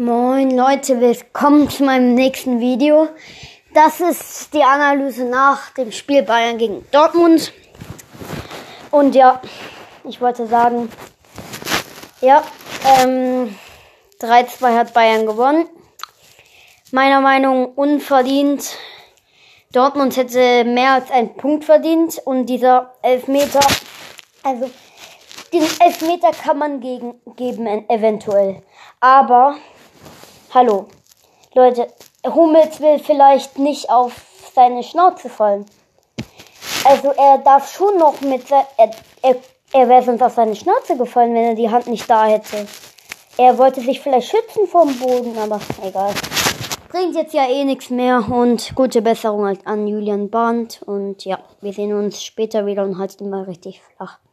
Moin Leute, willkommen zu meinem nächsten Video. Das ist die Analyse nach dem Spiel Bayern gegen Dortmund. Und ja, ich wollte sagen, ja, ähm, 3-2 hat Bayern gewonnen. Meiner Meinung unverdient. Dortmund hätte mehr als einen Punkt verdient und dieser Elfmeter, also den Elfmeter kann man gegen, geben eventuell. Aber Hallo. Leute, Hummels will vielleicht nicht auf seine Schnauze fallen. Also er darf schon noch mit er, er, er wäre sonst auf seine Schnauze gefallen, wenn er die Hand nicht da hätte. Er wollte sich vielleicht schützen vom Boden, aber egal. Bringt jetzt ja eh nichts mehr und gute Besserung halt an Julian Brandt. Und ja, wir sehen uns später wieder und halten mal richtig flach.